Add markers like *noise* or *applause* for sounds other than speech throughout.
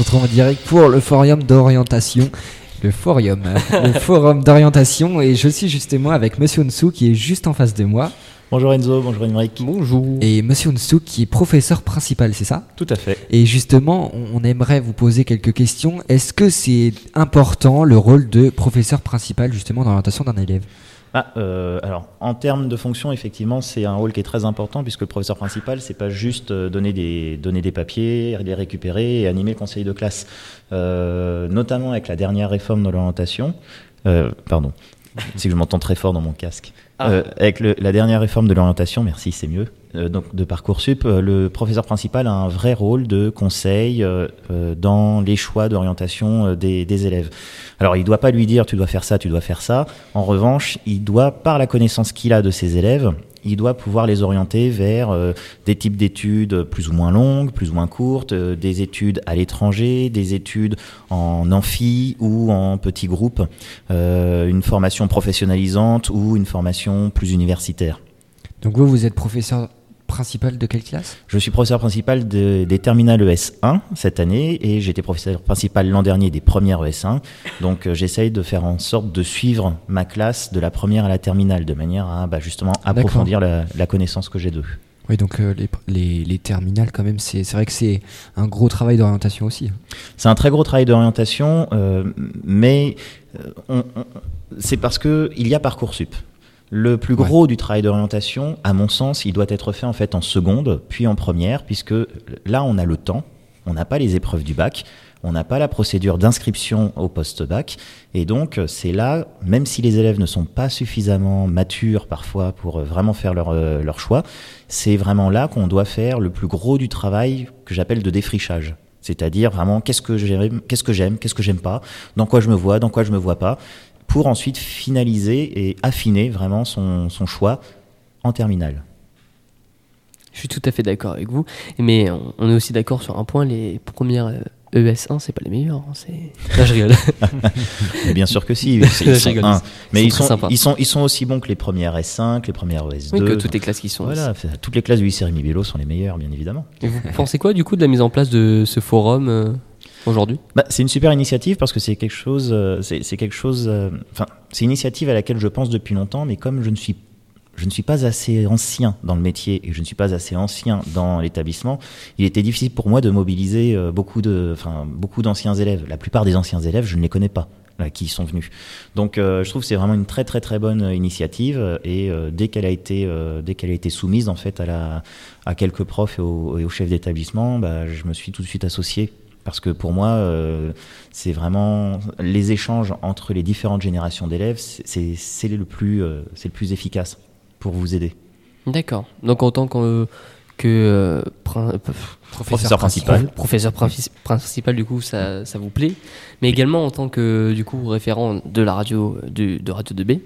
retrouve en direct pour le forum d'orientation. Le forum, *laughs* le forum d'orientation, et je suis justement avec Monsieur Onsou qui est juste en face de moi. Bonjour Enzo, bonjour Émeric. Bonjour. Et Monsieur Onsou qui est professeur principal, c'est ça? Tout à fait. Et justement, on aimerait vous poser quelques questions. Est-ce que c'est important le rôle de professeur principal justement dans l'orientation d'un élève? Ah, euh, alors, en termes de fonction, effectivement, c'est un rôle qui est très important puisque le professeur principal, c'est pas juste euh, donner des, donner des papiers, les récupérer et animer le conseil de classe. Euh, notamment avec la dernière réforme de l'orientation. Euh, pardon, *laughs* c'est que je m'entends très fort dans mon casque. Ah. Euh, avec le- la dernière réforme de l'orientation, merci, c'est mieux. Euh, donc de Parcoursup, euh, le professeur principal a un vrai rôle de conseil euh, dans les choix d'orientation des, des élèves. Alors il ne doit pas lui dire tu dois faire ça, tu dois faire ça. En revanche, il doit, par la connaissance qu'il a de ses élèves, il doit pouvoir les orienter vers des types d'études plus ou moins longues, plus ou moins courtes, des études à l'étranger, des études en amphi ou en petits groupes, une formation professionnalisante ou une formation plus universitaire. Donc vous, vous êtes professeur principal de quelle classe? Je suis professeur principal de- des terminales ES1 cette année et j'étais professeur principal l'an dernier des premières ES1. Donc euh, j'essaye de faire en sorte de suivre ma classe de la première à la terminale de manière à bah, justement approfondir la, la connaissance que j'ai d'eux. Oui, donc euh, les, les, les terminales quand même, c'est vrai que c'est un gros travail d'orientation aussi. C'est un très gros travail d'orientation, euh, mais c'est parce que il y a Parcoursup. Le plus gros du travail d'orientation, à mon sens, il doit être fait en fait en seconde, puis en première, puisque là on a le temps, on n'a pas les épreuves du bac, on n'a pas la procédure d'inscription au post-bac, et donc euh, c'est là, même si les élèves ne sont pas suffisamment matures parfois pour euh, vraiment faire leur, euh, leur choix, c'est vraiment là qu'on doit faire le plus gros du travail que j'appelle de défrichage. C'est-à-dire vraiment qu'est-ce que j'aime, qu'est-ce que j'aime, qu'est-ce que j'aime pas, dans quoi je me vois, dans quoi je me vois pas, pour ensuite finaliser et affiner vraiment son, son choix en terminale. Je suis tout à fait d'accord avec vous. Mais on, on est aussi d'accord sur un point les premières euh, ES1, c'est pas les meilleures. hein, c'est... *laughs* Là, je rigole. *laughs* Mais bien sûr que si, *laughs* ils sont, rigole. un, mais Ils sont très sont, sympas. ils, sont, ils sont aussi bons que les premières S5, les premières ES2. Oui, que toutes les classes qui sont. Voilà, c'est- toutes les classes du Rémi Bello sont les meilleures, bien évidemment. Et vous pensez quoi du coup de la mise en place de ce forum euh, aujourd'hui Bah, c'est une super initiative parce que c'est quelque chose, euh, c'est quelque chose, euh, enfin, c'est une initiative à laquelle je pense depuis longtemps, mais comme je ne suis, je ne suis pas assez ancien dans le métier et je ne suis pas assez ancien dans l'établissement, il était difficile pour moi de mobiliser euh, beaucoup de, enfin, beaucoup d'anciens élèves. La plupart des anciens élèves, je ne les connais pas. là, qui sont venus. Donc je trouve que c'est vraiment une très très très bonne initiative et dès qu'elle a été dès qu'elle a été soumise en fait à quelques profs et au, et au chef d'établissement, bah, je me suis tout de suite associé parce que pour moi, euh, c'est vraiment les échanges entre les différentes générations d'élèves, c'est- le plus, euh, c'est le plus efficace pour vous aider. D'accord. Donc en tant que, que euh, prin- Professeur principal. professeur princi- principal, du coup, ça, ça vous plaît. Mais également en tant que du coup référent de la radio euh, du- de Radio 2B,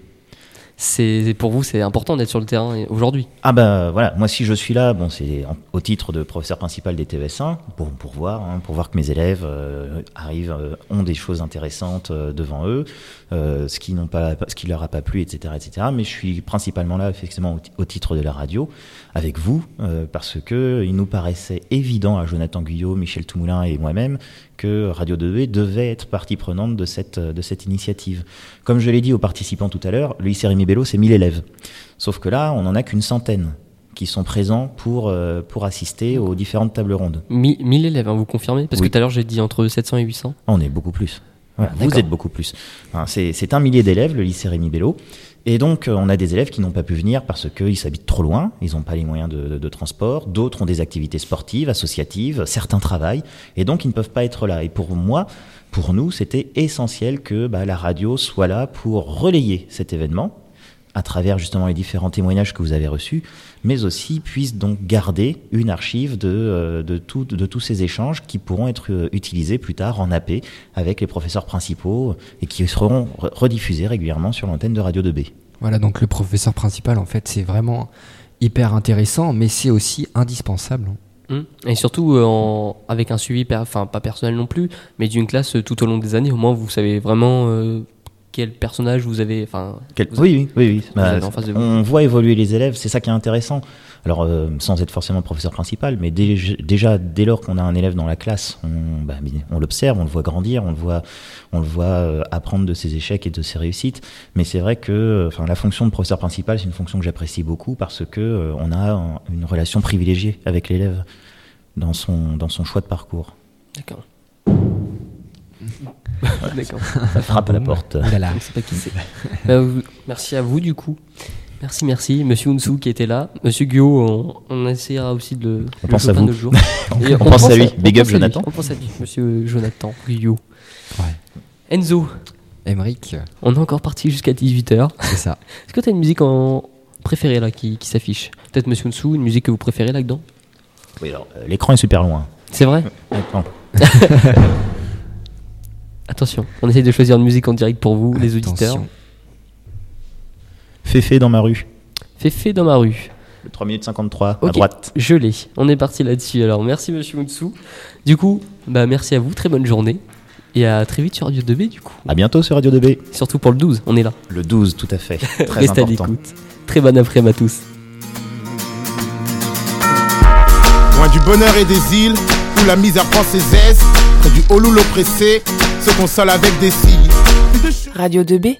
c'est pour vous c'est important d'être sur le terrain aujourd'hui. Ah bah voilà, moi si je suis là, bon c'est au titre de professeur principal des TVS1 pour, pour voir, hein, pour voir que mes élèves euh, arrivent, euh, ont des choses intéressantes euh, devant eux, ce qui n'ont pas, ce qui leur a pas plu, etc., etc. Mais je suis principalement là effectivement au, ti- au titre de la radio avec vous parce que il nous paraissait évident à Jonathan Guyot, Michel Toumoulin et moi-même que Radio 2B devait être partie prenante de cette, de cette initiative. Comme je l'ai dit aux participants tout à l'heure, le lycée Bello, c'est 1000 élèves. Sauf que là, on n'en a qu'une centaine qui sont présents pour, euh, pour assister aux différentes tables rondes. Mi- 1000 élèves, hein, vous confirmez? Parce Oui. que tout à l'heure j'ai dit entre 700 et 800. On est beaucoup plus. Voilà, Ah, vous êtes beaucoup plus. Enfin, c'est un millier d'élèves, le lycée Rémi Bello. Et donc, euh, on a des élèves qui n'ont pas pu venir parce qu'ils s'habitent trop loin, ils n'ont pas les moyens de, de- de transport. D'autres ont des activités sportives, associatives, certains travaillent, et donc ils ne peuvent pas être là. Et pour moi, pour nous, c'était essentiel que bah, la radio soit là pour relayer cet événement à travers justement les différents témoignages que vous avez reçus, mais aussi puisse donc garder une archive de, euh, de, tout- de tous ces échanges qui pourront être euh, utilisés plus tard en AP avec les professeurs principaux et qui seront re- rediffusés régulièrement sur l'antenne de Radio 2B. Voilà, donc le professeur principal, en fait, c'est vraiment hyper intéressant, mais c'est aussi indispensable. Hum. Et surtout euh, en- avec un suivi, per- enfin pas personnel non plus, mais d'une classe tout au long des années, au moins vous savez vraiment euh, quel personnage vous avez. Enfin, Quel- vous- Oui, oui, oui. Bah, on voit évoluer les élèves, c'est ça qui est intéressant. Alors, euh, sans être forcément professeur principal, mais dé- déjà, dès lors qu'on a un élève dans la classe, on, bah, on l'observe, on le voit grandir, on le voit, on le voit euh, apprendre de ses échecs et de ses réussites. Mais c'est vrai que euh, enfin, la fonction de professeur principal, c'est une fonction que j'apprécie beaucoup parce que euh, on a un- une relation privilégiée avec l'élève dans son, dans son choix de parcours. D'accord. D'accord. Ça frappe à la porte. Ouh là là. Pas qui c'est. *laughs* Bah, vous- merci à vous du coup. Merci, merci. Monsieur Unsu qui était là. Monsieur Guillaume, on, on essaiera aussi de le. On le *laughs* pense à vous. jour. On pense à lui. Big up, lui. Jonathan. On pense à lui, monsieur Jonathan Guillaume. Ouais. Enzo, Emmerich, on est encore parti jusqu'à 18h. c'est ça. Est-ce que tu as une musique en préférée là qui, qui s'affiche? Peut-être Monsieur Unsu, une musique que vous préférez là-dedans? Oui, alors, euh, l'écran est super loin. C'est vrai? Attends. *laughs* Attention, on essaye de choisir une musique en direct pour vous, les auditeurs. Féfé dans ma rue. Féfé dans ma rue. Le 3 minutes 53 à droite. Je l'ai. On est parti là-dessus. Alors, merci Monsieur Unsu. Du coup, bah merci à vous. Très bonne journée. Et à très vite sur Radio 2B du coup. À bientôt sur Radio 2B. Surtout pour le 12, on est là. Le 12, tout à fait. *laughs* Très Restez à l'écoute. Très bonne après-midi à tous. Loin du bonheur et des îles, où la misère prend ses aises, près du haut l'oppressé, se console avec des cils. Radio 2B